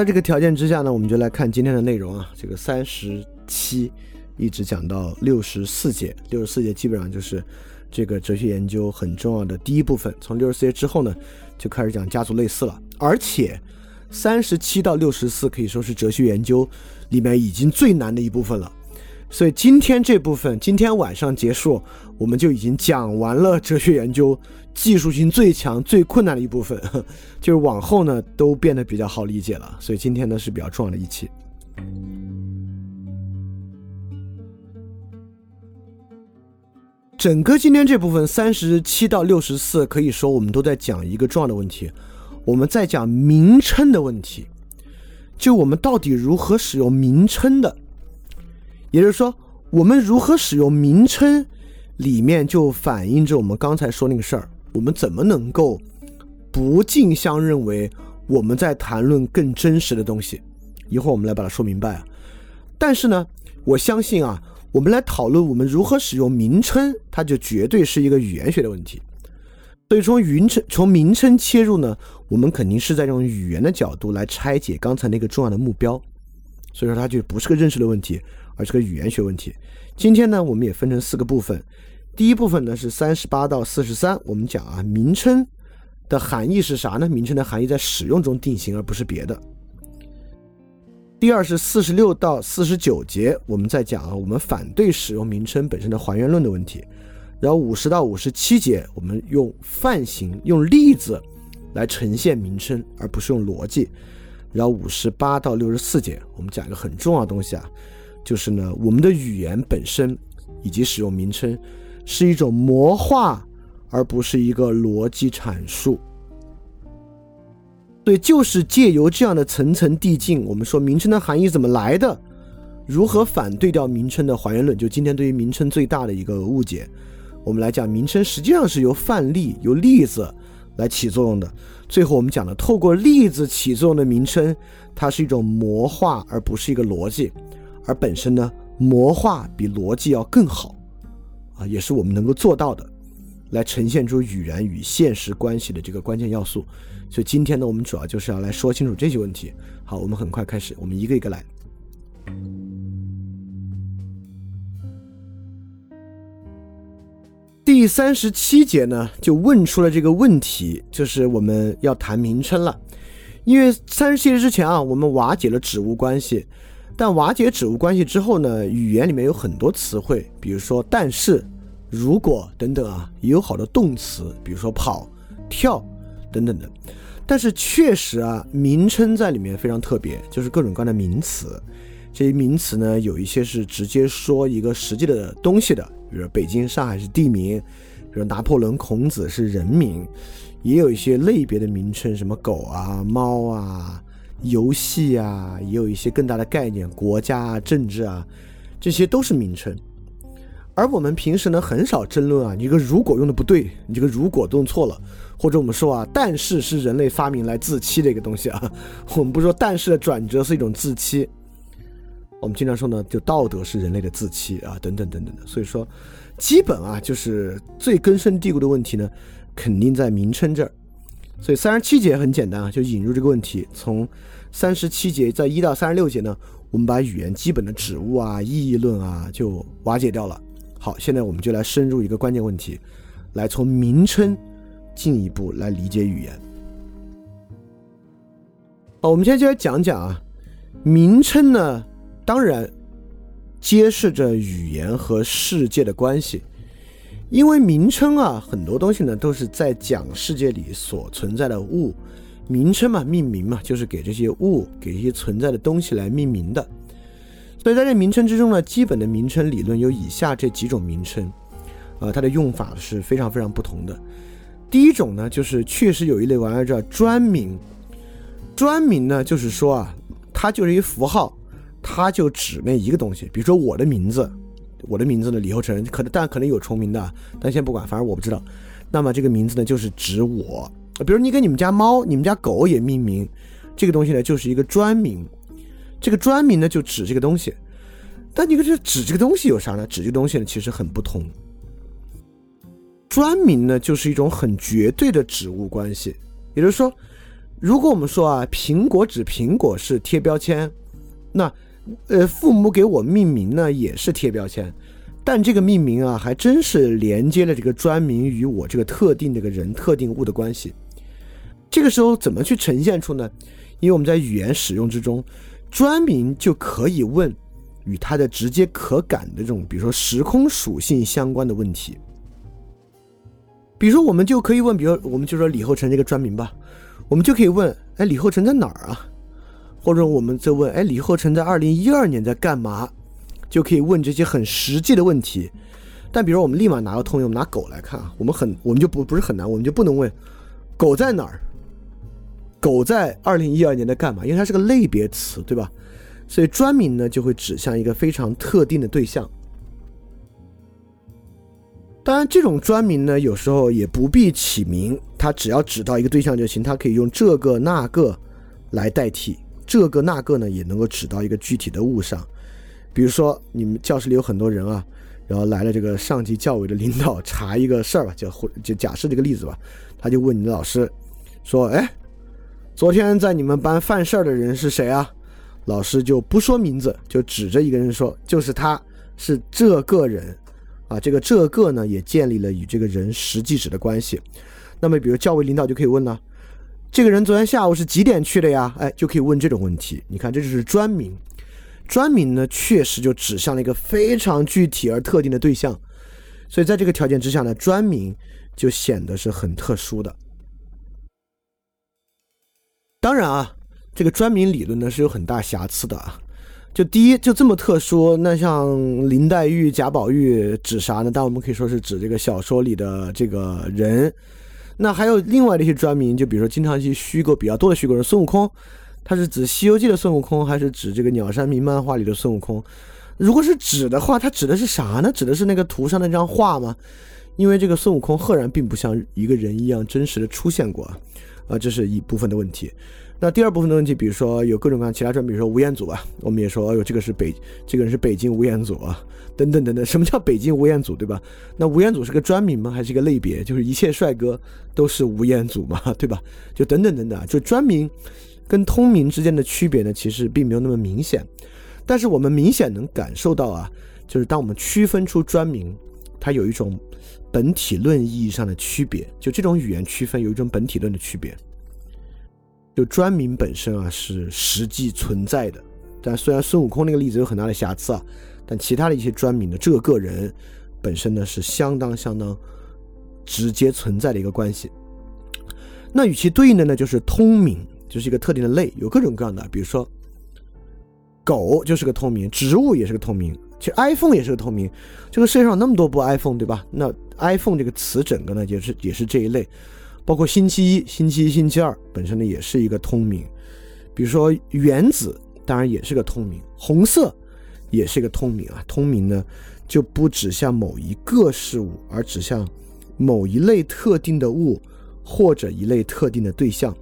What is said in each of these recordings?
在这个条件之下呢，我们就来看今天的内容啊。这个三十七一直讲到六十四节，六十四节基本上就是这个哲学研究很重要的第一部分。从六十四节之后呢，就开始讲家族类似了。而且三十七到六十四可以说是哲学研究里面已经最难的一部分了。所以今天这部分，今天晚上结束，我们就已经讲完了哲学研究技术性最强、最困难的一部分，就是往后呢都变得比较好理解了。所以今天呢是比较重要的一期。整个今天这部分三十七到六十四，可以说我们都在讲一个重要的问题，我们在讲名称的问题，就我们到底如何使用名称的。也就是说，我们如何使用名称，里面就反映着我们刚才说那个事儿。我们怎么能够不竞相认为我们在谈论更真实的东西？一会儿我们来把它说明白啊。但是呢，我相信啊，我们来讨论我们如何使用名称，它就绝对是一个语言学的问题。所以从名称从名称切入呢，我们肯定是在用语言的角度来拆解刚才那个重要的目标。所以说，它就不是个认识的问题。而是个语言学问题。今天呢，我们也分成四个部分。第一部分呢是三十八到四十三，我们讲啊，名称的含义是啥呢？名称的含义在使用中定型，而不是别的。第二是四十六到四十九节，我们在讲啊，我们反对使用名称本身的还原论的问题。然后五十到五十七节，我们用范型、用例子来呈现名称，而不是用逻辑。然后五十八到六十四节，我们讲一个很重要的东西啊。就是呢，我们的语言本身以及使用名称是一种魔化，而不是一个逻辑阐述。对，就是借由这样的层层递进，我们说名称的含义怎么来的，如何反对掉名称的还原论，就今天对于名称最大的一个误解。我们来讲，名称实际上是由范例、由例子来起作用的。最后我们讲了，透过例子起作用的名称，它是一种魔化，而不是一个逻辑。而本身呢，魔化比逻辑要更好，啊，也是我们能够做到的，来呈现出语言与现实关系的这个关键要素。所以今天呢，我们主要就是要来说清楚这些问题。好，我们很快开始，我们一个一个来。第三十七节呢，就问出了这个问题，就是我们要谈名称了。因为三十七节之前啊，我们瓦解了指物关系。但瓦解指物关系之后呢，语言里面有很多词汇，比如说但是、如果等等啊，也有好多动词，比如说跑、跳等等的。但是确实啊，名称在里面非常特别，就是各种各样的名词。这些名词呢，有一些是直接说一个实际的东西的，比如北京、上海是地名，比如拿破仑、孔子是人名，也有一些类别的名称，什么狗啊、猫啊。游戏啊，也有一些更大的概念，国家啊、政治啊，这些都是名称。而我们平时呢，很少争论啊，你这个如果用的不对，你这个如果用错了，或者我们说啊，但是是人类发明来自欺的一个东西啊。我们不说但是的转折是一种自欺，我们经常说呢，就道德是人类的自欺啊，等等等等的。所以说，基本啊，就是最根深蒂固的问题呢，肯定在名称这儿。所以三十七节很简单啊，就引入这个问题。从三十七节在一到三十六节呢，我们把语言基本的指物啊、意义论啊就瓦解掉了。好，现在我们就来深入一个关键问题，来从名称进一步来理解语言。好，我们现在就来讲讲啊，名称呢，当然揭示着语言和世界的关系。因为名称啊，很多东西呢都是在讲世界里所存在的物，名称嘛，命名嘛，就是给这些物、给这些存在的东西来命名的。所以在这名称之中呢，基本的名称理论有以下这几种名称，呃，它的用法是非常非常不同的。第一种呢，就是确实有一类玩意儿叫专名，专名呢就是说啊，它就是一符号，它就指那一个东西，比如说我的名字。我的名字呢？李厚成可能，但可能有重名的，但先不管，反正我不知道。那么这个名字呢，就是指我。比如你给你们家猫、你们家狗也命名，这个东西呢，就是一个专名。这个专名呢，就指这个东西。但你看这指这个东西有啥呢？指这个东西呢，其实很不同。专名呢，就是一种很绝对的指物关系，也就是说，如果我们说啊，苹果指苹果是贴标签，那呃，父母给我命名呢也是贴标签，但这个命名啊，还真是连接了这个专名与我这个特定这个人、特定物的关系。这个时候怎么去呈现出呢？因为我们在语言使用之中，专名就可以问与它的直接可感的这种，比如说时空属性相关的问题。比如说，我们就可以问，比如我们就说李厚成这个专名吧，我们就可以问：哎，李厚成在哪儿啊？或者我们再问：哎，李厚成在二零一二年在干嘛？就可以问这些很实际的问题。但比如我们立马拿个通用，拿狗来看啊，我们很我们就不不是很难，我们就不能问狗在哪儿。狗在二零一二年在干嘛？因为它是个类别词，对吧？所以专名呢就会指向一个非常特定的对象。当然，这种专名呢有时候也不必起名，它只要指到一个对象就行。它可以用这个那个来代替，这个那个呢也能够指到一个具体的物上。比如说，你们教室里有很多人啊，然后来了这个上级教委的领导查一个事儿吧，就就假设这个例子吧，他就问你的老师说：“哎。”昨天在你们班犯事儿的人是谁啊？老师就不说名字，就指着一个人说，就是他，是这个人，啊，这个这个呢也建立了与这个人实际指的关系。那么，比如教委领导就可以问了，这个人昨天下午是几点去的呀？哎，就可以问这种问题。你看，这就是专名，专名呢确实就指向了一个非常具体而特定的对象，所以在这个条件之下呢，专名就显得是很特殊的。当然啊，这个专名理论呢是有很大瑕疵的啊。就第一，就这么特殊，那像林黛玉、贾宝玉指啥呢？但我们可以说是指这个小说里的这个人。那还有另外的一些专名，就比如说经常一些虚构比较多的虚构人，孙悟空，他是指《西游记》的孙悟空，还是指这个鸟山明漫画里的孙悟空？如果是指的话，他指的是啥呢？指的是那个图上那张画吗？因为这个孙悟空赫然并不像一个人一样真实的出现过。啊，啊这是一部分的问题。那第二部分的问题，比如说有各种各样其他专，比如说吴彦祖啊，我们也说，哎呦，这个是北，这个人是北京吴彦祖啊，等等等等。什么叫北京吴彦祖，对吧？那吴彦祖是个专名吗？还是一个类别？就是一切帅哥都是吴彦祖嘛，对吧？就等等等等，就专名跟通名之间的区别呢，其实并没有那么明显。但是我们明显能感受到啊，就是当我们区分出专名，它有一种。本体论意义上的区别，就这种语言区分有一种本体论的区别。就专名本身啊是实际存在的，但虽然孙悟空那个例子有很大的瑕疵啊，但其他的一些专名的这个个人本身呢是相当相当直接存在的一个关系。那与其对应的呢就是通名，就是一个特定的类，有各种各样的，比如说狗就是个通名，植物也是个通名。其实 iPhone 也是个通名，这个世界上那么多部 iPhone，对吧？那 iPhone 这个词整个呢也是也是这一类，包括星期一、星期一、星期二本身呢也是一个通名。比如说原子，当然也是个通名，红色也是一个通名啊。通名呢就不指向某一个事物，而指向某一类特定的物或者一类特定的对象。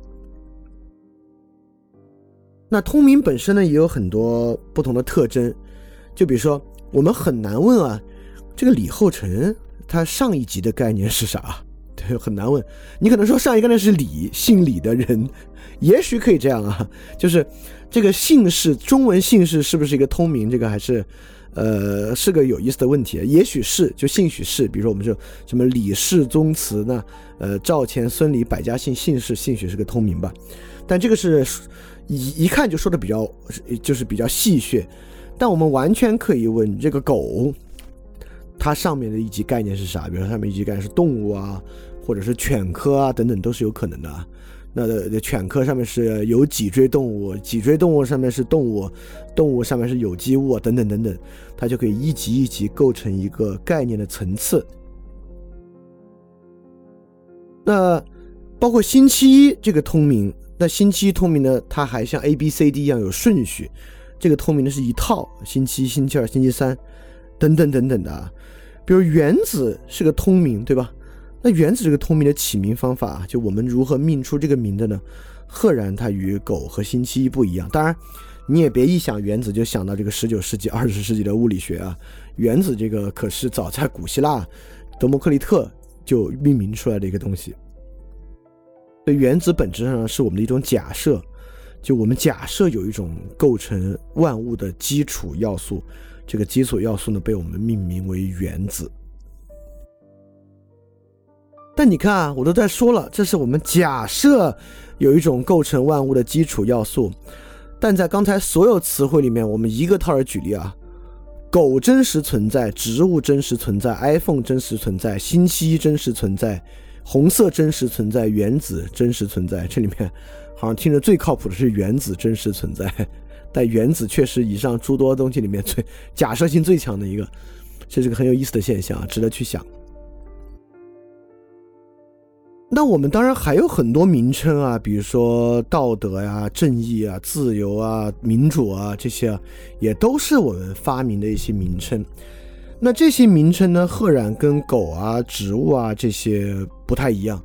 那通名本身呢也有很多不同的特征。就比如说，我们很难问啊，这个李厚成他上一级的概念是啥？对，很难问。你可能说上一个那是李，姓李的人，也许可以这样啊，就是这个姓氏，中文姓氏是不是一个通名？这个还是，呃，是个有意思的问题。也许是，就兴许是。比如说，我们说什么李氏宗祠，呢呃赵钱孙李百家姓姓氏，兴许是个通名吧。但这个是一一看就说的比较，就是比较戏谑。但我们完全可以问这个狗，它上面的一级概念是啥？比如说上面一级概念是动物啊，或者是犬科啊等等，都是有可能的啊。那犬科上面是有脊椎动物，脊椎动物上面是动物，动物上面是有机物等等等等，它就可以一级一级构成一个概念的层次。那包括星期一这个通名，那星期一通名呢，它还像 A B C D 一样有顺序。这个通名的是一套，星期一、星期二、星期三，等等等等的。比如原子是个通名，对吧？那原子这个通名的起名方法，就我们如何命出这个名的呢？赫然它与狗和星期一不一样。当然，你也别一想原子就想到这个十九世纪、二十世纪的物理学啊。原子这个可是早在古希腊，德谟克利特就命名出来的一个东西。原子本质上是我们的一种假设，就我们假设有一种构成万物的基础要素，这个基础要素呢被我们命名为原子。但你看啊，我都在说了，这是我们假设有一种构成万物的基础要素，但在刚才所有词汇里面，我们一个套儿举例啊，狗真实存在，植物真实存在，iPhone 真实存在，星期一真实存在，红色真实存在，原子真实存在。这里面好像听着最靠谱的是原子真实存在，但原子却是以上诸多东西里面最假设性最强的一个，这是个很有意思的现象，值得去想。那我们当然还有很多名称啊，比如说道德呀、正义啊、自由啊、民主啊，这些也都是我们发明的一些名称。那这些名称呢，赫然跟狗啊、植物啊这些不太一样。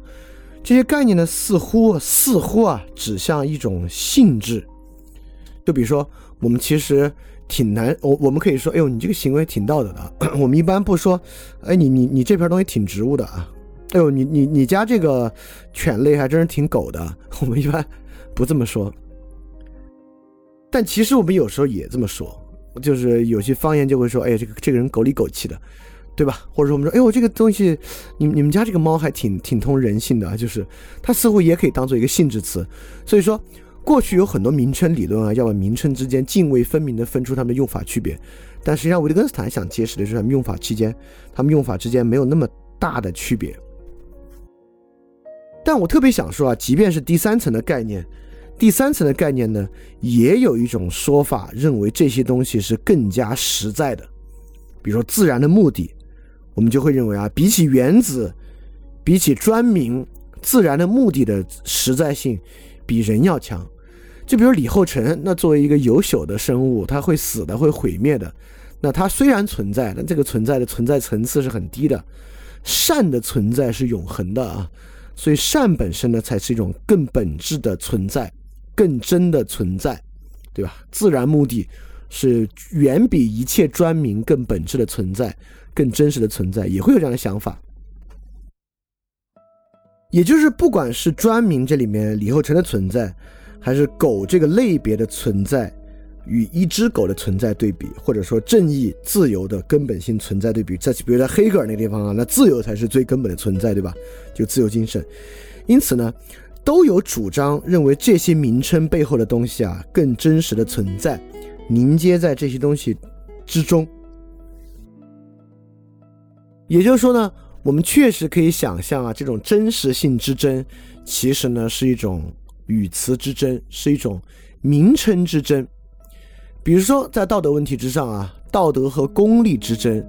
这些概念呢，似乎似乎啊，指向一种性质。就比如说，我们其实挺难，我我们可以说，哎呦，你这个行为挺道德的。我们一般不说，哎，你你你这片东西挺植物的啊。哎呦，你你你家这个犬类还真是挺狗的。我们一般不这么说，但其实我们有时候也这么说，就是有些方言就会说：“哎呀，这个这个人狗里狗气的，对吧？”或者说我们说：“哎呦，这个东西，你你们家这个猫还挺挺通人性的，就是它似乎也可以当做一个性质词。”所以说，过去有很多名称理论啊，要把名称之间泾渭分明的分出它们的用法区别。但实际上，维特根斯坦想揭示的是他们用法期间，他们用法之间没有那么大的区别。但我特别想说啊，即便是第三层的概念，第三层的概念呢，也有一种说法认为这些东西是更加实在的。比如说自然的目的，我们就会认为啊，比起原子，比起专名，自然的目的的实在性比人要强。就比如李后成，那作为一个有朽的生物，他会死的，会毁灭的。那它虽然存在，但这个存在的存在层次是很低的。善的存在是永恒的啊。所以善本身呢，才是一种更本质的存在，更真的存在，对吧？自然目的是远比一切专名更本质的存在，更真实的存在，也会有这样的想法。也就是，不管是专名这里面李后成的存在，还是狗这个类别的存在。与一只狗的存在对比，或者说正义、自由的根本性存在对比，在比如在黑格尔那个地方啊，那自由才是最根本的存在，对吧？就自由精神。因此呢，都有主张认为这些名称背后的东西啊，更真实的存在，凝结在这些东西之中。也就是说呢，我们确实可以想象啊，这种真实性之争，其实呢是一种语词之争，是一种名称之争。比如说，在道德问题之上啊，道德和功利之争，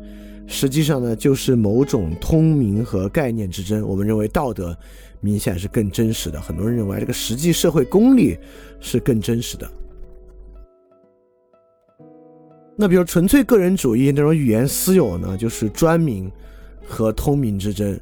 实际上呢，就是某种通明和概念之争。我们认为道德明显是更真实的，很多人认为这个实际社会功利是更真实的。那比如纯粹个人主义那种语言私有呢，就是专名和通明之争。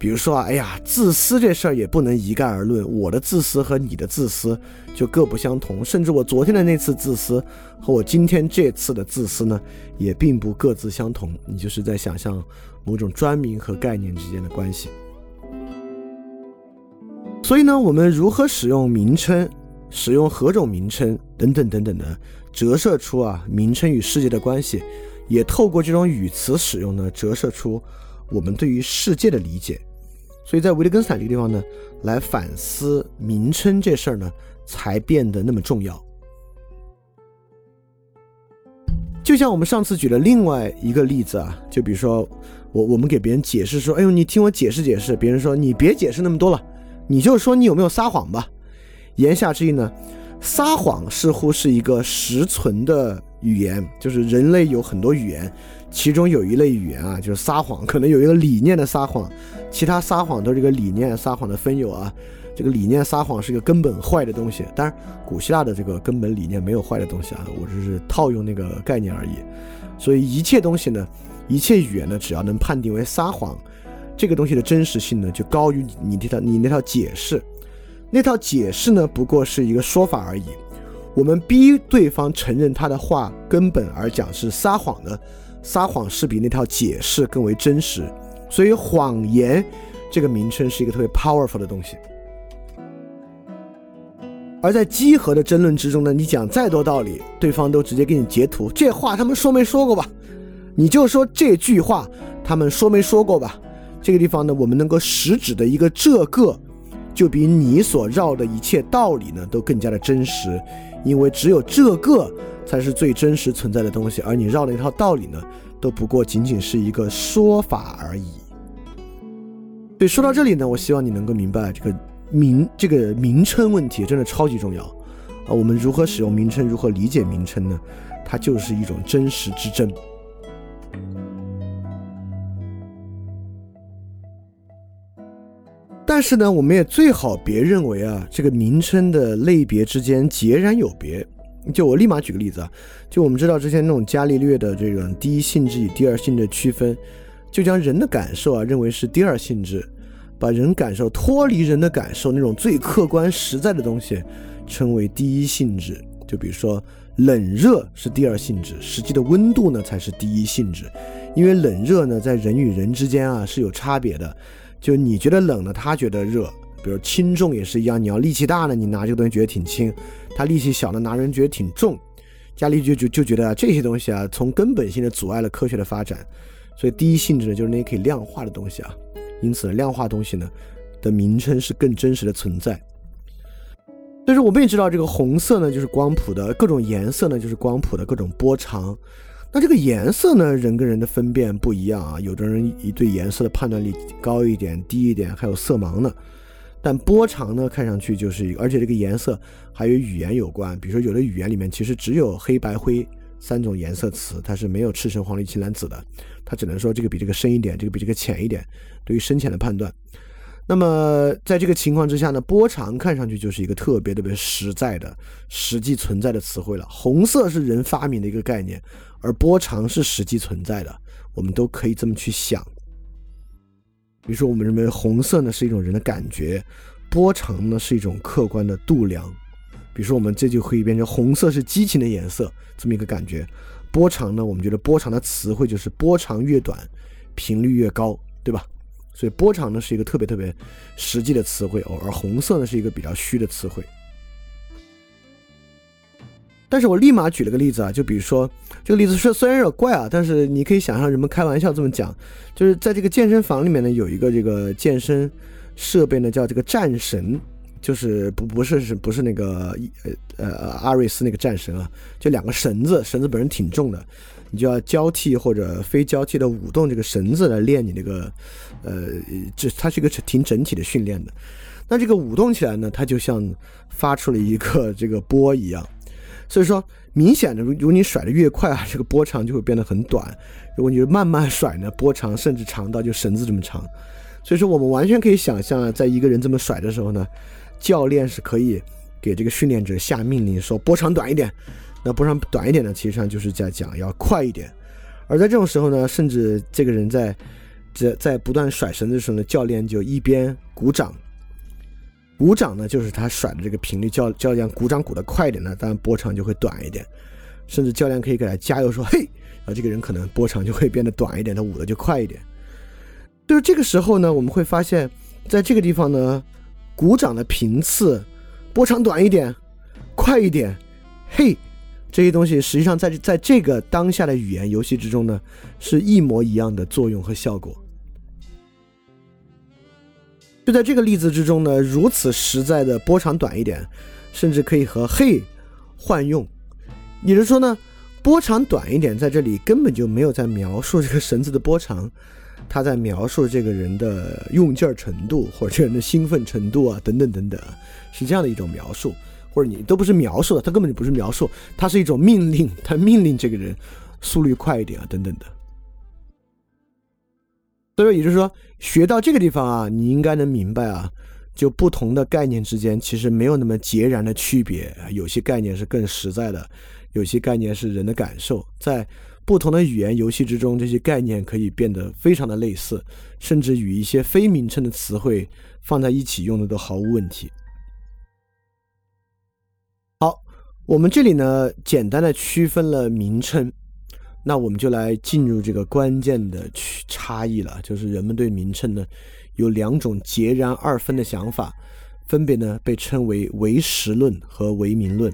比如说啊，哎呀，自私这事儿也不能一概而论。我的自私和你的自私就各不相同，甚至我昨天的那次自私和我今天这次的自私呢，也并不各自相同。你就是在想象某种专名和概念之间的关系。所以呢，我们如何使用名称，使用何种名称等等等等的，折射出啊名称与世界的关系，也透过这种语词使用呢，折射出我们对于世界的理解。所以在维特根斯坦这个地方呢，来反思名称这事儿呢，才变得那么重要。就像我们上次举了另外一个例子啊，就比如说我我们给别人解释说，哎呦，你听我解释解释，别人说你别解释那么多了，你就说你有没有撒谎吧。言下之意呢，撒谎似乎是一个实存的语言，就是人类有很多语言。其中有一类语言啊，就是撒谎，可能有一个理念的撒谎，其他撒谎都是这个理念撒谎的分有啊。这个理念撒谎是一个根本坏的东西，当然古希腊的这个根本理念没有坏的东西啊，我只是套用那个概念而已。所以一切东西呢，一切语言呢，只要能判定为撒谎，这个东西的真实性呢，就高于你那套你那套解释。那套解释呢，不过是一个说法而已。我们逼对方承认他的话根本而讲是撒谎的。撒谎是比那套解释更为真实，所以谎言这个名称是一个特别 powerful 的东西。而在机核的争论之中呢，你讲再多道理，对方都直接给你截图，这话他们说没说过吧？你就说这句话他们说没说过吧？这个地方呢，我们能够实指的一个这个，就比你所绕的一切道理呢都更加的真实，因为只有这个才是最真实存在的东西，而你绕了一套道理呢，都不过仅仅是一个说法而已。对，说到这里呢，我希望你能够明白这个名这个名称问题真的超级重要啊！我们如何使用名称，如何理解名称呢？它就是一种真实之争。但是呢，我们也最好别认为啊，这个名称的类别之间截然有别。就我立马举个例子啊，就我们知道之前那种伽利略的这种第一性质与第二性质区分，就将人的感受啊认为是第二性质，把人感受脱离人的感受那种最客观实在的东西称为第一性质。就比如说冷热是第二性质，实际的温度呢才是第一性质，因为冷热呢在人与人之间啊是有差别的。就你觉得冷呢，他觉得热。比如轻重也是一样，你要力气大呢，你拿这个东西觉得挺轻；他力气小呢，拿人觉得挺重。伽利就就就觉得啊，这些东西啊，从根本性的阻碍了科学的发展。所以第一性质呢，就是那些可以量化的东西啊。因此，量化东西呢的名称是更真实的存在。但是我们也知道，这个红色呢就是光谱的各种颜色呢就是光谱的各种波长。那这个颜色呢，人跟人的分辨不一样啊。有的人一对颜色的判断力高一点、低一点，还有色盲呢。但波长呢，看上去就是，而且这个颜色还与语言有关。比如说，有的语言里面其实只有黑白灰三种颜色词，它是没有赤橙黄绿青蓝紫的，它只能说这个比这个深一点，这个比这个浅一点。对于深浅的判断，那么在这个情况之下呢，波长看上去就是一个特别特别实在的、实际存在的词汇了。红色是人发明的一个概念。而波长是实际存在的，我们都可以这么去想。比如说，我们认为红色呢是一种人的感觉，波长呢是一种客观的度量。比如说，我们这就可以变成红色是激情的颜色这么一个感觉。波长呢，我们觉得波长的词汇就是波长越短，频率越高，对吧？所以波长呢是一个特别特别实际的词汇，而红色呢是一个比较虚的词汇。但是我立马举了个例子啊，就比如说这个例子是虽然有点怪啊，但是你可以想象人们开玩笑这么讲，就是在这个健身房里面呢，有一个这个健身设备呢，叫这个战神，就是不不是是不是那个呃呃阿瑞斯那个战神啊，就两个绳子，绳子本身挺重的，你就要交替或者非交替的舞动这个绳子来练你那个呃，这它是一个挺整体的训练的。那这个舞动起来呢，它就像发出了一个这个波一样。所以说，明显的，如如果你甩的越快啊，这个波长就会变得很短；如果你慢慢甩呢，波长甚至长到就绳子这么长。所以说，我们完全可以想象啊，在一个人这么甩的时候呢，教练是可以给这个训练者下命令说波长短一点。那波长短一点呢，其实上就是在讲要快一点。而在这种时候呢，甚至这个人在在在不断甩绳子的时候呢，教练就一边鼓掌。鼓掌呢，就是他甩的这个频率，教教练鼓掌鼓得快一点呢，当然波长就会短一点，甚至教练可以给他加油说嘿，然后这个人可能波长就会变得短一点，他舞的就快一点。就是这个时候呢，我们会发现，在这个地方呢，鼓掌的频次，波长短一点，快一点，嘿，这些东西实际上在在这个当下的语言游戏之中呢，是一模一样的作用和效果。就在这个例子之中呢，如此实在的波长短一点，甚至可以和“嘿”换用。也就是说呢，波长短一点，在这里根本就没有在描述这个绳子的波长，他在描述这个人的用劲儿程度，或者这人的兴奋程度啊，等等等等，是这样的一种描述。或者你都不是描述的，他根本就不是描述，它是一种命令，他命令这个人速率快一点啊，等等的。所以也就是说，学到这个地方啊，你应该能明白啊，就不同的概念之间其实没有那么截然的区别。有些概念是更实在的，有些概念是人的感受。在不同的语言游戏之中，这些概念可以变得非常的类似，甚至与一些非名称的词汇放在一起用的都毫无问题。好，我们这里呢，简单的区分了名称。那我们就来进入这个关键的区差异了，就是人们对名称呢有两种截然二分的想法，分别呢被称为唯实论和唯名论。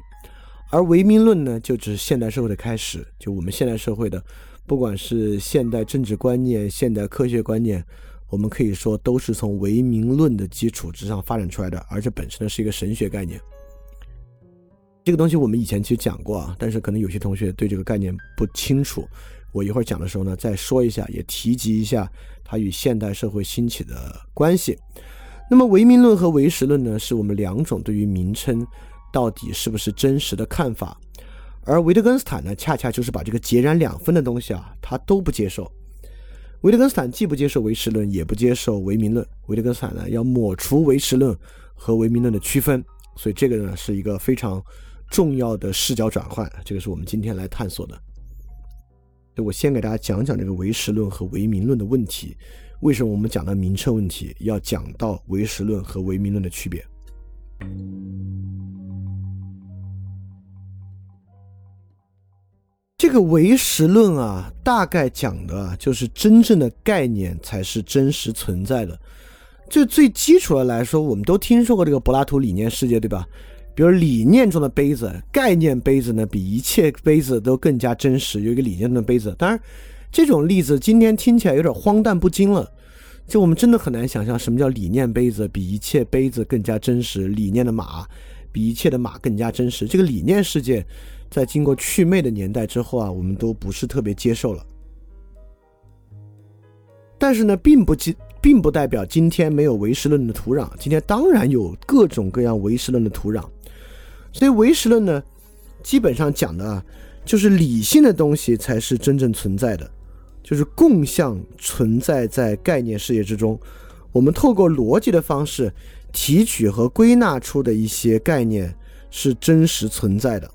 而唯名论呢，就只是现代社会的开始，就我们现代社会的，不管是现代政治观念、现代科学观念，我们可以说都是从唯名论的基础之上发展出来的，而这本身呢是一个神学概念。这个东西我们以前其实讲过啊，但是可能有些同学对这个概念不清楚，我一会儿讲的时候呢再说一下，也提及一下它与现代社会兴起的关系。那么唯名论和唯实论呢，是我们两种对于名称。到底是不是真实的看法？而维特根斯坦呢，恰恰就是把这个截然两分的东西啊，他都不接受。维特根斯坦既不接受唯实论，也不接受唯名论。维特根斯坦呢，要抹除唯实论和唯名论的区分，所以这个呢是一个非常重要的视角转换。这个是我们今天来探索的。我先给大家讲讲这个唯实论和唯名论的问题。为什么我们讲到名称问题，要讲到唯实论和唯名论的区别？这个唯实论啊，大概讲的就是真正的概念才是真实存在的。就最基础的来说，我们都听说过这个柏拉图理念世界，对吧？比如理念中的杯子，概念杯子呢，比一切杯子都更加真实。有一个理念中的杯子，当然这种例子今天听起来有点荒诞不经了。就我们真的很难想象什么叫理念杯子比一切杯子更加真实，理念的马比一切的马更加真实。这个理念世界。在经过祛魅的年代之后啊，我们都不是特别接受了。但是呢，并不今并不代表今天没有唯实论的土壤。今天当然有各种各样唯实论的土壤。所以唯实论呢，基本上讲的啊，就是理性的东西才是真正存在的，就是共相存在在概念世界之中。我们透过逻辑的方式提取和归纳出的一些概念是真实存在的。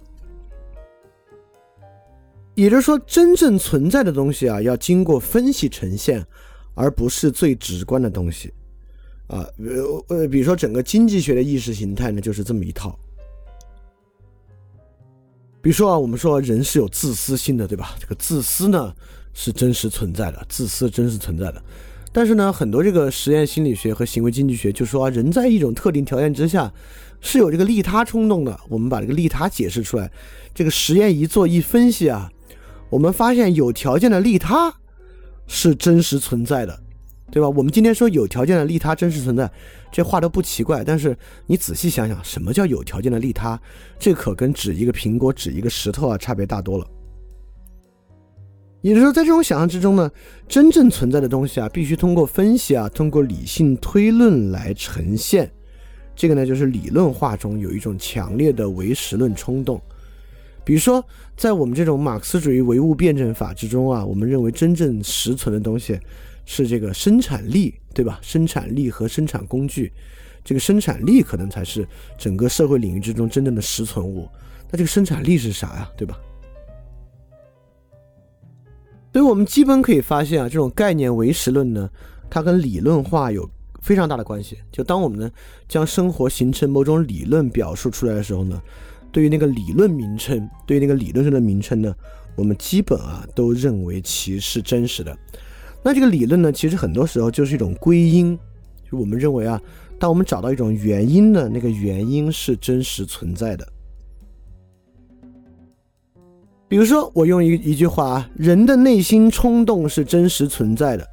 也就是说，真正存在的东西啊，要经过分析呈现，而不是最直观的东西，啊，呃呃，比如说整个经济学的意识形态呢，就是这么一套。比如说啊，我们说人是有自私性的，对吧？这个自私呢是真实存在的，自私真实存在的。但是呢，很多这个实验心理学和行为经济学就说，人在一种特定条件之下是有这个利他冲动的。我们把这个利他解释出来，这个实验一做一分析啊。我们发现有条件的利他是真实存在的，对吧？我们今天说有条件的利他真实存在，这话都不奇怪。但是你仔细想想，什么叫有条件的利他？这可跟指一个苹果、指一个石头啊，差别大多了。也就是说，在这种想象之中呢，真正存在的东西啊，必须通过分析啊，通过理性推论来呈现。这个呢，就是理论化中有一种强烈的唯实论冲动。比如说，在我们这种马克思主义唯物辩证法之中啊，我们认为真正实存的东西是这个生产力，对吧？生产力和生产工具，这个生产力可能才是整个社会领域之中真正的实存物。那这个生产力是啥呀？对吧？所以我们基本可以发现啊，这种概念唯实论呢，它跟理论化有非常大的关系。就当我们呢将生活形成某种理论表述出来的时候呢。对于那个理论名称，对于那个理论上的名称呢，我们基本啊都认为其是真实的。那这个理论呢，其实很多时候就是一种归因，就我们认为啊，当我们找到一种原因的，那个原因是真实存在的。比如说，我用一一句话啊，人的内心冲动是真实存在的，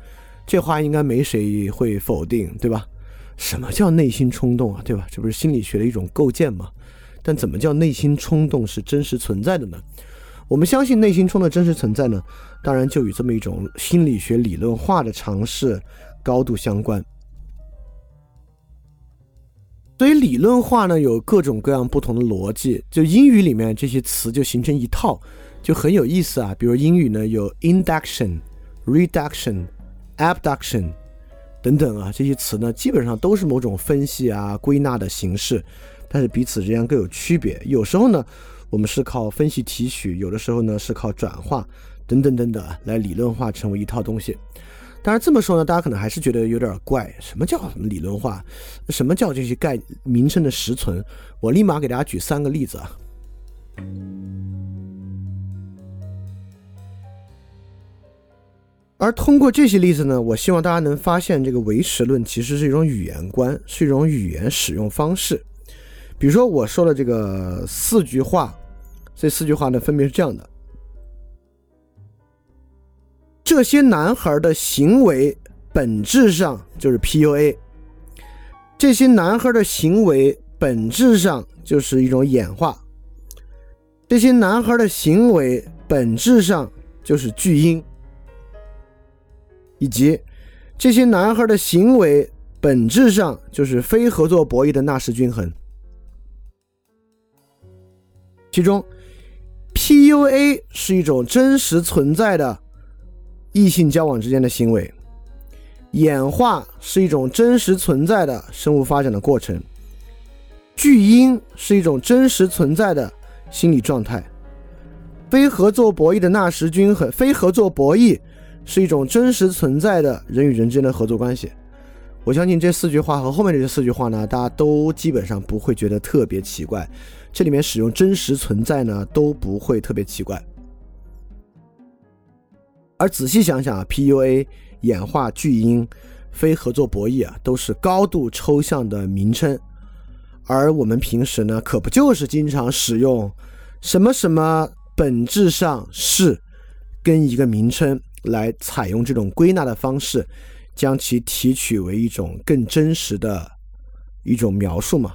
这话应该没谁会否定，对吧？什么叫内心冲动啊，对吧？这不是心理学的一种构建吗？但怎么叫内心冲动是真实存在的呢？我们相信内心冲动真实存在呢，当然就与这么一种心理学理论化的尝试高度相关。所以理论化呢有各种各样不同的逻辑，就英语里面这些词就形成一套，就很有意思啊。比如英语呢有 induction、reduction、abduction 等等啊，这些词呢基本上都是某种分析啊、归纳的形式。但是彼此之间各有区别。有时候呢，我们是靠分析提取；有的时候呢，是靠转化，等等等等来理论化成为一套东西。当然这么说呢，大家可能还是觉得有点怪。什么叫理论化？什么叫这些概名称的实存？我立马给大家举三个例子啊。而通过这些例子呢，我希望大家能发现，这个唯识论其实是一种语言观，是一种语言使用方式。比如说我说的这个四句话，这四句话呢分别是这样的：这些男孩的行为本质上就是 PUA，这些男孩的行为本质上就是一种演化，这些男孩的行为本质上就是巨婴。以及这些男孩的行为本质上就是非合作博弈的纳什均衡。其中，PUA 是一种真实存在的异性交往之间的行为，演化是一种真实存在的生物发展的过程，巨婴是一种真实存在的心理状态，非合作博弈的纳什均衡，非合作博弈。是一种真实存在的人与人之间的合作关系。我相信这四句话和后面这四句话呢，大家都基本上不会觉得特别奇怪。这里面使用真实存在呢，都不会特别奇怪。而仔细想想啊，PUA、演化、巨婴、非合作博弈啊，都是高度抽象的名称。而我们平时呢，可不就是经常使用什么什么本质上是跟一个名称。来采用这种归纳的方式，将其提取为一种更真实的一种描述嘛？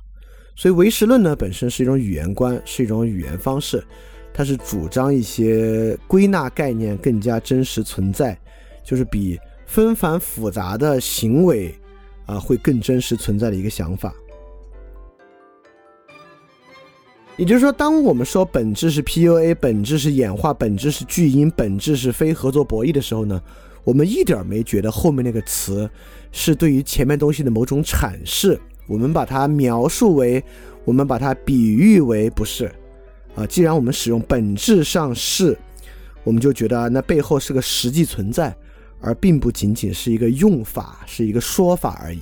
所以唯识论呢本身是一种语言观，是一种语言方式，它是主张一些归纳概念更加真实存在，就是比纷繁复杂的行为啊会更真实存在的一个想法。也就是说，当我们说本质是 PUA，本质是演化，本质是巨婴，本质是非合作博弈的时候呢，我们一点没觉得后面那个词是对于前面东西的某种阐释。我们把它描述为，我们把它比喻为不是啊。既然我们使用本质上是，我们就觉得那背后是个实际存在，而并不仅仅是一个用法，是一个说法而已。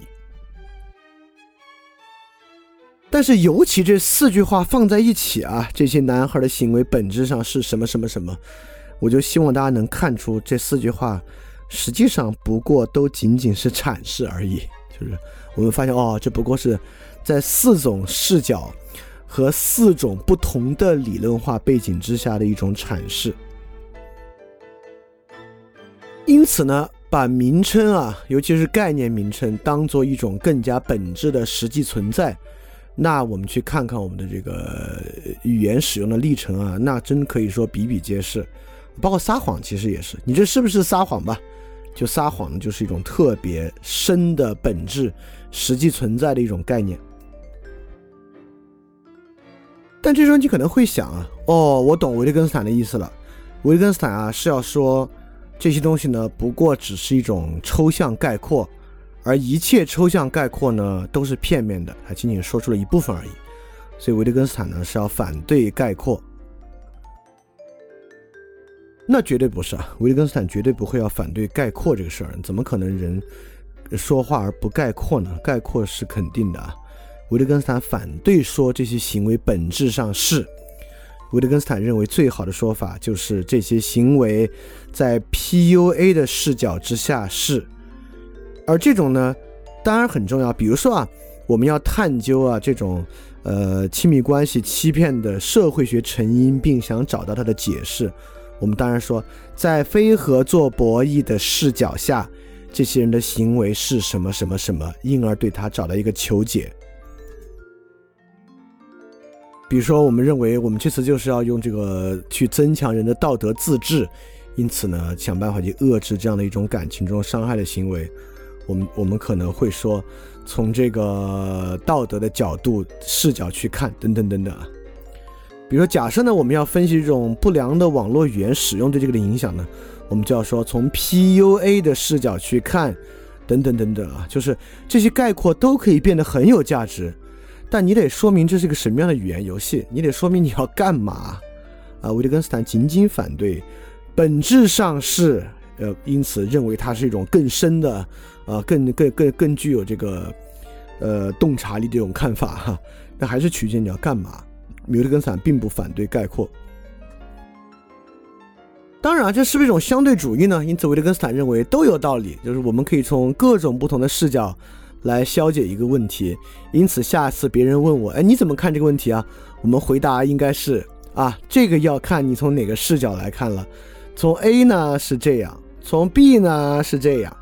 但是，尤其这四句话放在一起啊，这些男孩的行为本质上是什么什么什么？我就希望大家能看出，这四句话实际上不过都仅仅是阐释而已。就是我们发现，哦，这不过是在四种视角和四种不同的理论化背景之下的一种阐释。因此呢，把名称啊，尤其是概念名称，当做一种更加本质的实际存在。那我们去看看我们的这个语言使用的历程啊，那真可以说比比皆是，包括撒谎其实也是。你这是不是撒谎吧？就撒谎呢，就是一种特别深的本质、实际存在的一种概念。但这时候你可能会想啊，哦，我懂维特根斯坦的意思了。维特根斯坦啊是要说这些东西呢，不过只是一种抽象概括。而一切抽象概括呢，都是片面的，他仅仅说出了一部分而已。所以维特根斯坦呢是要反对概括，那绝对不是啊，维特根斯坦绝对不会要反对概括这个事儿，怎么可能人说话而不概括呢？概括是肯定的啊。维特根斯坦反对说这些行为本质上是，维特根斯坦认为最好的说法就是这些行为在 PUA 的视角之下是。而这种呢，当然很重要。比如说啊，我们要探究啊这种呃亲密关系欺骗的社会学成因，并想找到它的解释。我们当然说，在非合作博弈的视角下，这些人的行为是什么什么什么，因而对他找到一个求解。比如说，我们认为我们这次就是要用这个去增强人的道德自治，因此呢，想办法去遏制这样的一种感情中伤害的行为。我们我们可能会说，从这个道德的角度视角去看，等等等等啊。比如说，假设呢，我们要分析这种不良的网络语言使用对这个的影响呢，我们就要说从 PUA 的视角去看，等等等等啊。就是这些概括都可以变得很有价值，但你得说明这是个什么样的语言游戏，你得说明你要干嘛啊。维特根斯坦仅仅反对，本质上是呃，因此认为它是一种更深的。啊，更更更更具有这个，呃，洞察力的这种看法哈，那还是取决于你要干嘛。米特根斯坦并不反对概括，当然，这是不是一种相对主义呢？因此，维特根斯坦认为都有道理，就是我们可以从各种不同的视角来消解一个问题。因此，下次别人问我，哎，你怎么看这个问题啊？我们回答应该是啊，这个要看你从哪个视角来看了。从 A 呢是这样，从 B 呢是这样，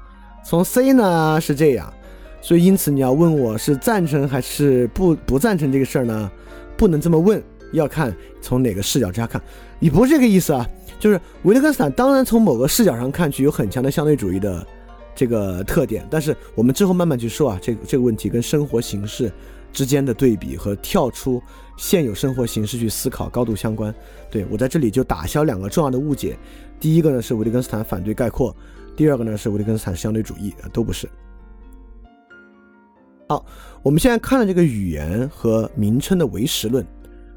从 C 呢是这样。所以，因此你要问我是赞成还是不不赞成这个事儿呢？不能这么问，要看从哪个视角之下看。你不是这个意思啊？就是维特根斯坦当然从某个视角上看去有很强的相对主义的这个特点，但是我们之后慢慢去说啊，这个这个问题跟生活形式之间的对比和跳出现有生活形式去思考高度相关。对我在这里就打消两个重要的误解，第一个呢是维特根斯坦反对概括，第二个呢是维特根斯坦相对主义，都不是。好，我们现在看了这个语言和名称的唯实论，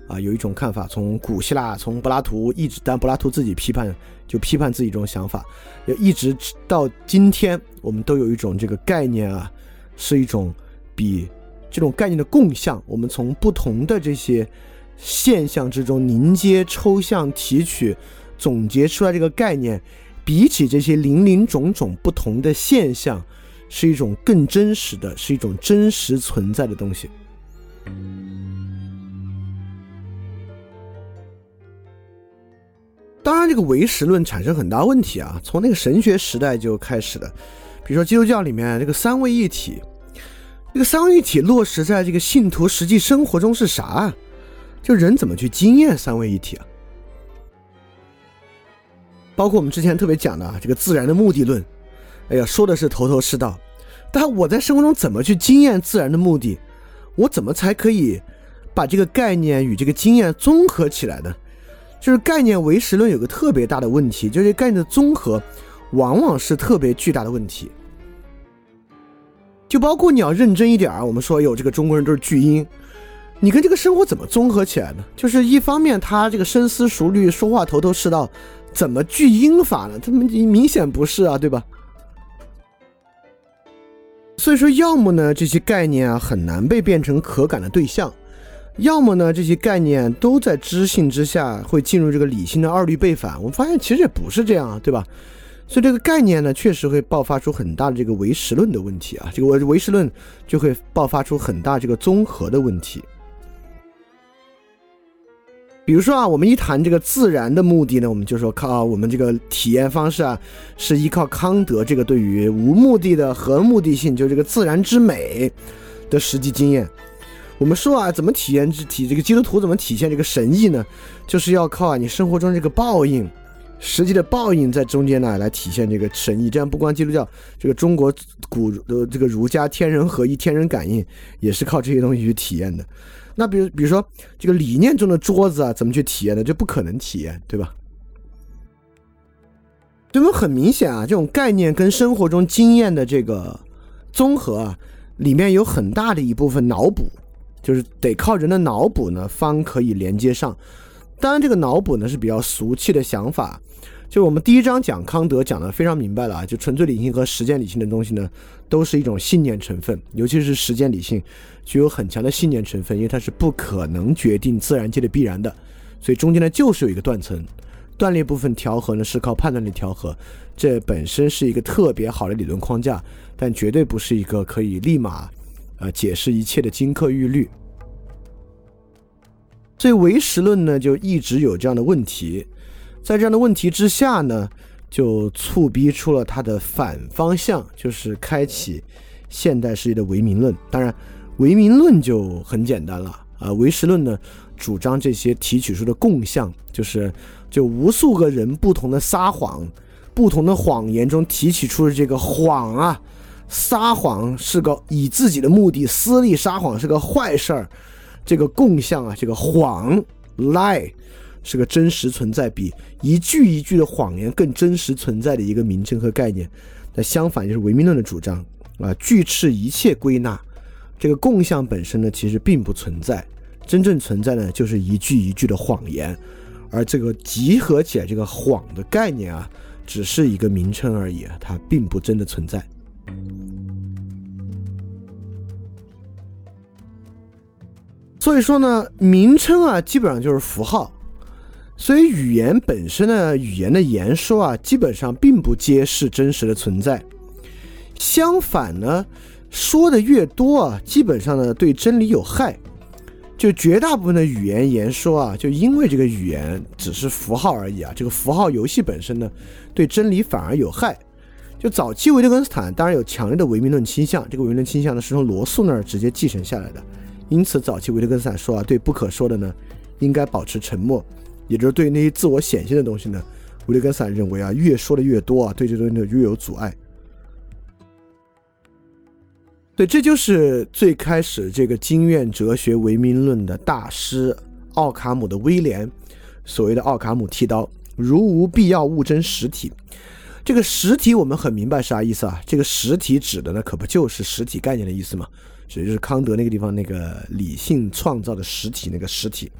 啊，有一种看法，从古希腊，从柏拉图一直，但柏拉图自己批判，就批判自己这种想法，要一直到今天，我们都有一种这个概念啊，是一种比这种概念的共相，我们从不同的这些现象之中凝结、抽象、提取、总结出来这个概念，比起这些林林种种不同的现象。是一种更真实的，是一种真实存在的东西。当然，这个唯实论产生很大问题啊，从那个神学时代就开始了。比如说基督教里面这个三位一体，这个三位一体落实在这个信徒实际生活中是啥啊？就人怎么去经验三位一体啊？包括我们之前特别讲的啊，这个自然的目的论。哎呀，说的是头头是道，但我在生活中怎么去经验自然的目的？我怎么才可以把这个概念与这个经验综合起来呢？就是概念唯实论有个特别大的问题，就是概念的综合往往是特别巨大的问题。就包括你要认真一点儿，我们说有这个中国人都是巨婴，你跟这个生活怎么综合起来呢？就是一方面他这个深思熟虑，说话头头是道，怎么巨婴法呢？他们明显不是啊，对吧？所以说，要么呢这些概念啊很难被变成可感的对象，要么呢这些概念都在知性之下会进入这个理性的二律背反。我们发现其实也不是这样啊，对吧？所以这个概念呢确实会爆发出很大的这个唯实论的问题啊，这个唯唯实论就会爆发出很大这个综合的问题。比如说啊，我们一谈这个自然的目的呢，我们就说靠我们这个体验方式啊，是依靠康德这个对于无目的的和目的性，就这个自然之美的实际经验。我们说啊，怎么体验这体这个基督徒怎么体现这个神意呢？就是要靠啊你生活中这个报应，实际的报应在中间呢来体现这个神意。这样不光基督教，这个中国古的这个儒家天人合一、天人感应也是靠这些东西去体验的。那比如，比如说这个理念中的桌子啊，怎么去体验呢？就不可能体验，对吧？对我们很明显啊，这种概念跟生活中经验的这个综合啊，里面有很大的一部分脑补，就是得靠人的脑补呢，方可以连接上。当然，这个脑补呢是比较俗气的想法。就我们第一章讲康德讲的非常明白了啊，就纯粹理性和实践理性的东西呢，都是一种信念成分，尤其是实践理性具有很强的信念成分，因为它是不可能决定自然界的必然的，所以中间呢就是有一个断层，断裂部分调和呢是靠判断力调和，这本身是一个特别好的理论框架，但绝对不是一个可以立马呃解释一切的金科玉律。所以唯实论呢就一直有这样的问题。在这样的问题之下呢，就促逼出了它的反方向，就是开启现代世界的唯名论。当然，唯名论就很简单了啊，唯实论呢主张这些提取出的共相，就是就无数个人不同的撒谎，不同的谎言中提取出的这个谎啊，撒谎是个以自己的目的私利撒谎是个坏事儿，这个共相啊，这个谎 lie。是个真实存在，比一句一句的谎言更真实存在的一个名称和概念。那相反就是唯名论的主张啊，拒斥一切归纳。这个共相本身呢，其实并不存在，真正存在呢，就是一句一句的谎言。而这个集合起来这个谎的概念啊，只是一个名称而已，它并不真的存在。所以说呢，名称啊，基本上就是符号。所以语言本身呢，语言的言说啊，基本上并不揭示真实的存在。相反呢，说的越多啊，基本上呢对真理有害。就绝大部分的语言言说啊，就因为这个语言只是符号而已啊，这个符号游戏本身呢，对真理反而有害。就早期维特根斯坦当然有强烈的唯名论倾向，这个唯名论倾向呢是从罗素那儿直接继承下来的。因此，早期维特根斯坦说啊，对不可说的呢，应该保持沉默，也就是对那些自我显现的东西呢，维特根斯坦认为啊，越说的越多啊，对这东西就越有阻碍。对，这就是最开始这个经验哲学唯名论的大师奥卡姆的威廉所谓的奥卡姆剃刀，如无必要勿争实体。这个实体我们很明白啥意思啊？这个实体指的呢，可不就是实体概念的意思吗？也就是康德那个地方那个理性创造的实体那个实体，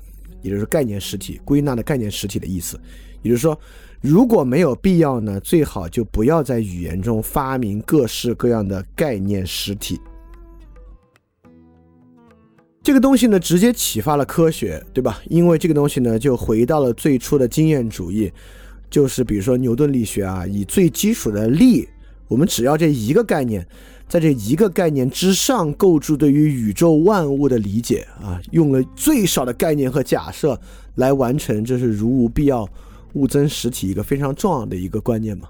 也就是概念实体归纳的概念实体的意思。也就是说，如果没有必要呢，最好就不要在语言中发明各式各样的概念实体。这个东西呢，直接启发了科学，对吧？因为这个东西呢，就回到了最初的经验主义，就是比如说牛顿力学啊，以最基础的力，我们只要这一个概念，在这一个概念之上构筑对于宇宙万物的理解啊，用了最少的概念和假设来完成，这是如无必要勿增实体一个非常重要的一个观念嘛。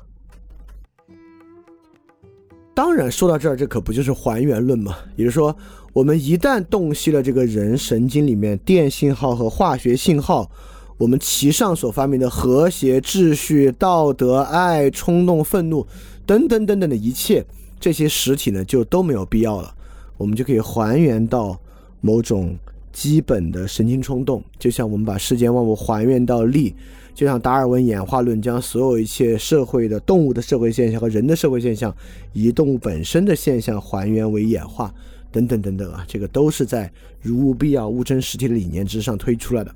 当然，说到这儿，这可不就是还原论嘛？也就是说。我们一旦洞悉了这个人神经里面电信号和化学信号，我们其上所发明的和谐、秩序、道德、爱、冲动、愤怒等等等等的一切，这些实体呢，就都没有必要了。我们就可以还原到某种基本的神经冲动，就像我们把世间万物还原到力，就像达尔文演化论将所有一切社会的动物的社会现象和人的社会现象，以动物本身的现象还原为演化。等等等等啊，这个都是在如无必要物争实体的理念之上推出来的。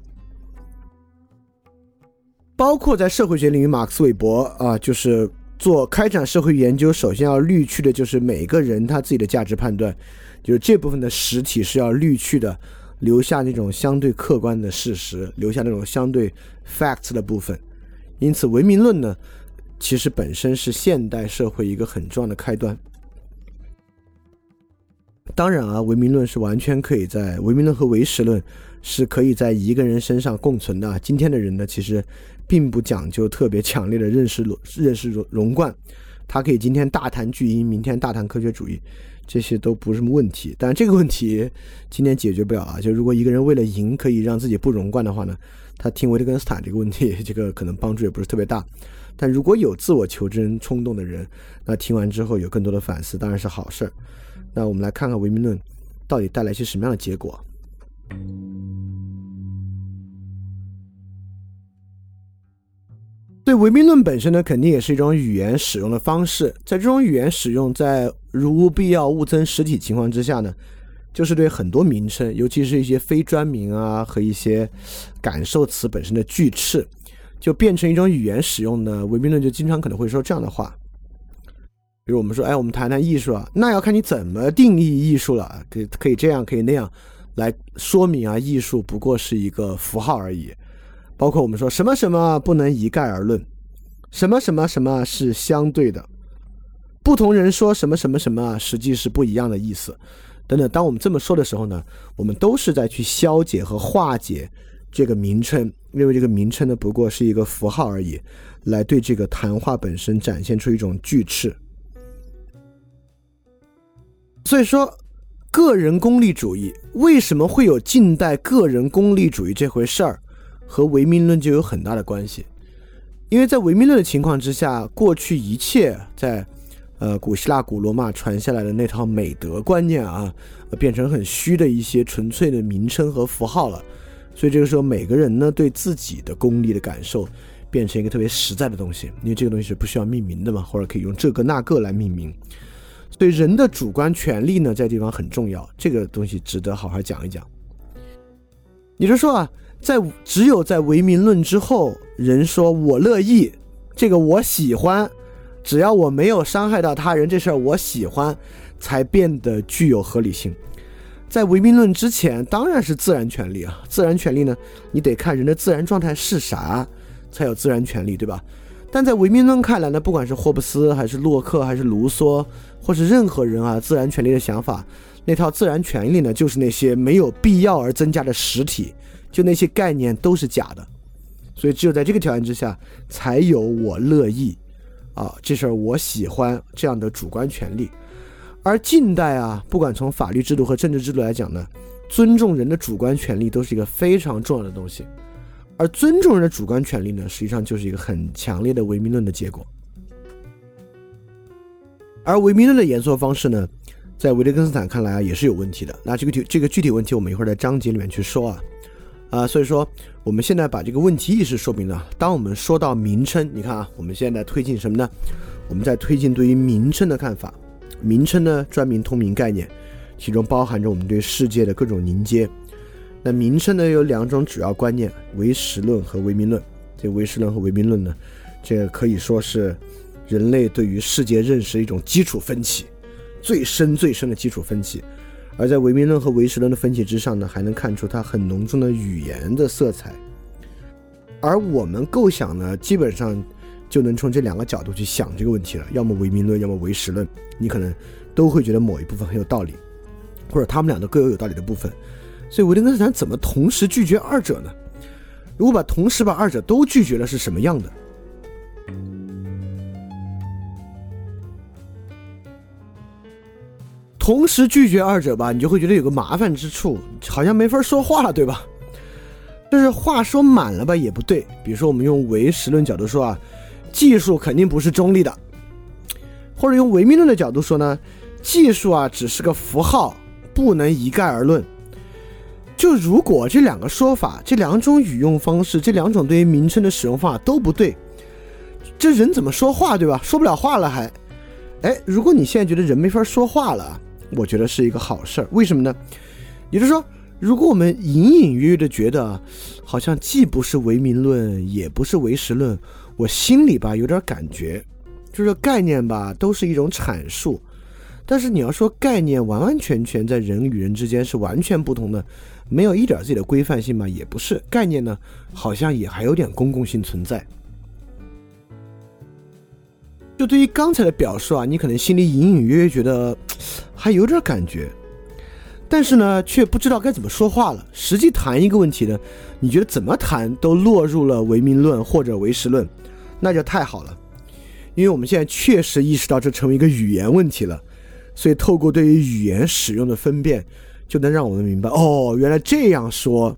包括在社会学领域，马克思韦伯啊，就是做开展社会研究，首先要滤去的就是每个人他自己的价值判断，就是这部分的实体是要滤去的，留下那种相对客观的事实，留下那种相对 facts 的部分。因此，唯名论呢，其实本身是现代社会一个很重要的开端。当然啊，唯名论是完全可以在唯名论和唯实论是可以在一个人身上共存的。今天的人呢，其实并不讲究特别强烈的认识融认识融融贯，他可以今天大谈巨婴，明天大谈科学主义，这些都不是什么问题。但这个问题今天解决不了啊。就如果一个人为了赢可以让自己不融贯的话呢，他听维特根斯坦这个问题，这个可能帮助也不是特别大。但如果有自我求真冲动的人，那听完之后有更多的反思，当然是好事儿。那我们来看看唯名论到底带来一些什么样的结果。对唯名论本身呢，肯定也是一种语言使用的方式。在这种语言使用，在如无必要勿增实体情况之下呢，就是对很多名称，尤其是一些非专名啊和一些感受词本身的拒斥，就变成一种语言使用呢。唯名论就经常可能会说这样的话。比如我们说，哎，我们谈谈艺术啊，那要看你怎么定义艺术了。可可以这样，可以那样来说明啊，艺术不过是一个符号而已。包括我们说什么什么不能一概而论，什么什么什么是相对的，不同人说什么什么什么，实际是不一样的意思。等等，当我们这么说的时候呢，我们都是在去消解和化解这个名称，因为这个名称呢不过是一个符号而已，来对这个谈话本身展现出一种拒斥。所以说，个人功利主义为什么会有近代个人功利主义这回事儿，和唯名论就有很大的关系。因为在唯名论的情况之下，过去一切在呃古希腊、古罗马传下来的那套美德观念啊，变成很虚的一些纯粹的名称和符号了。所以这个时候，每个人呢对自己的功利的感受，变成一个特别实在的东西，因为这个东西是不需要命名的嘛，或者可以用这个那个来命名。所以人的主观权利呢，在地方很重要，这个东西值得好好讲一讲。也就是说啊，在只有在唯名论之后，人说我乐意，这个我喜欢，只要我没有伤害到他人，这事儿我喜欢，才变得具有合理性。在唯名论之前，当然是自然权利啊。自然权利呢，你得看人的自然状态是啥，才有自然权利，对吧？但在唯名论看来呢，不管是霍布斯还是洛克还是卢梭，或是任何人啊，自然权利的想法，那套自然权利呢，就是那些没有必要而增加的实体，就那些概念都是假的。所以只有在这个条件之下，才有我乐意啊，这事儿我喜欢这样的主观权利。而近代啊，不管从法律制度和政治制度来讲呢，尊重人的主观权利都是一个非常重要的东西。而尊重人的主观权利呢，实际上就是一个很强烈的唯名论的结果。而唯名论的演说方式呢，在维特根斯坦看来啊，也是有问题的。那这个具这个具体问题，我们一会儿在章节里面去说啊。啊，所以说我们现在把这个问题意识说明了。当我们说到名称，你看啊，我们现在推进什么呢？我们在推进对于名称的看法。名称呢，专名通名概念，其中包含着我们对世界的各种凝结。那名称呢有两种主要观念：唯实论和唯名论。这唯实论和唯名论呢，这可以说是人类对于世界认识的一种基础分歧，最深最深的基础分歧。而在唯名论和唯实论的分歧之上呢，还能看出它很浓重的语言的色彩。而我们构想呢，基本上就能从这两个角度去想这个问题了：要么唯名论，要么唯实论。你可能都会觉得某一部分很有道理，或者他们俩都各有有道理的部分。所以维特根斯坦怎么同时拒绝二者呢？如果把同时把二者都拒绝了，是什么样的？同时拒绝二者吧，你就会觉得有个麻烦之处，好像没法说话了，对吧？就是话说满了吧也不对。比如说，我们用唯实论角度说啊，技术肯定不是中立的；或者用唯名论的角度说呢，技术啊只是个符号，不能一概而论。就如果这两个说法、这两种语用方式、这两种对于名称的使用方法都不对，这人怎么说话，对吧？说不了话了还，哎，如果你现在觉得人没法说话了，我觉得是一个好事儿。为什么呢？也就是说，如果我们隐隐约约的觉得，好像既不是唯名论，也不是唯实论，我心里吧有点感觉，就是概念吧都是一种阐述，但是你要说概念完完全全在人与人之间是完全不同的。没有一点自己的规范性吗？也不是，概念呢，好像也还有点公共性存在。就对于刚才的表述啊，你可能心里隐隐约约觉得还有点感觉，但是呢，却不知道该怎么说话了。实际谈一个问题呢，你觉得怎么谈都落入了唯名论或者唯实论，那就太好了，因为我们现在确实意识到这成为一个语言问题了，所以透过对于语言使用的分辨。就能让我们明白哦，原来这样说，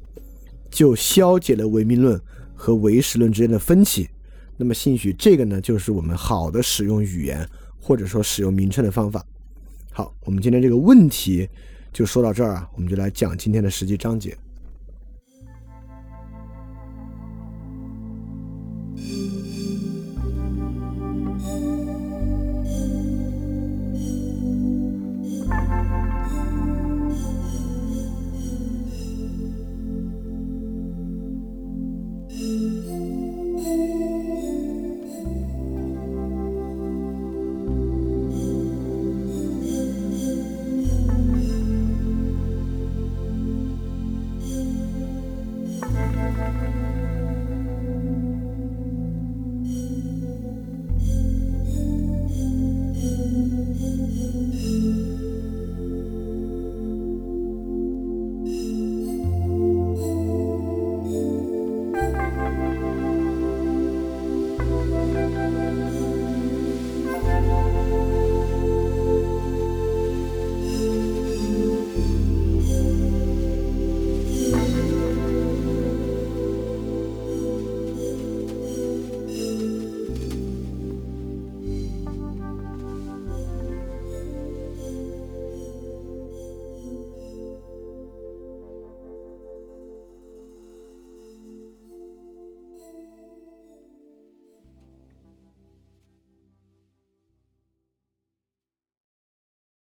就消解了唯名论和唯实论之间的分歧。那么，兴许这个呢，就是我们好的使用语言或者说使用名称的方法。好，我们今天这个问题就说到这儿啊，我们就来讲今天的实际章节。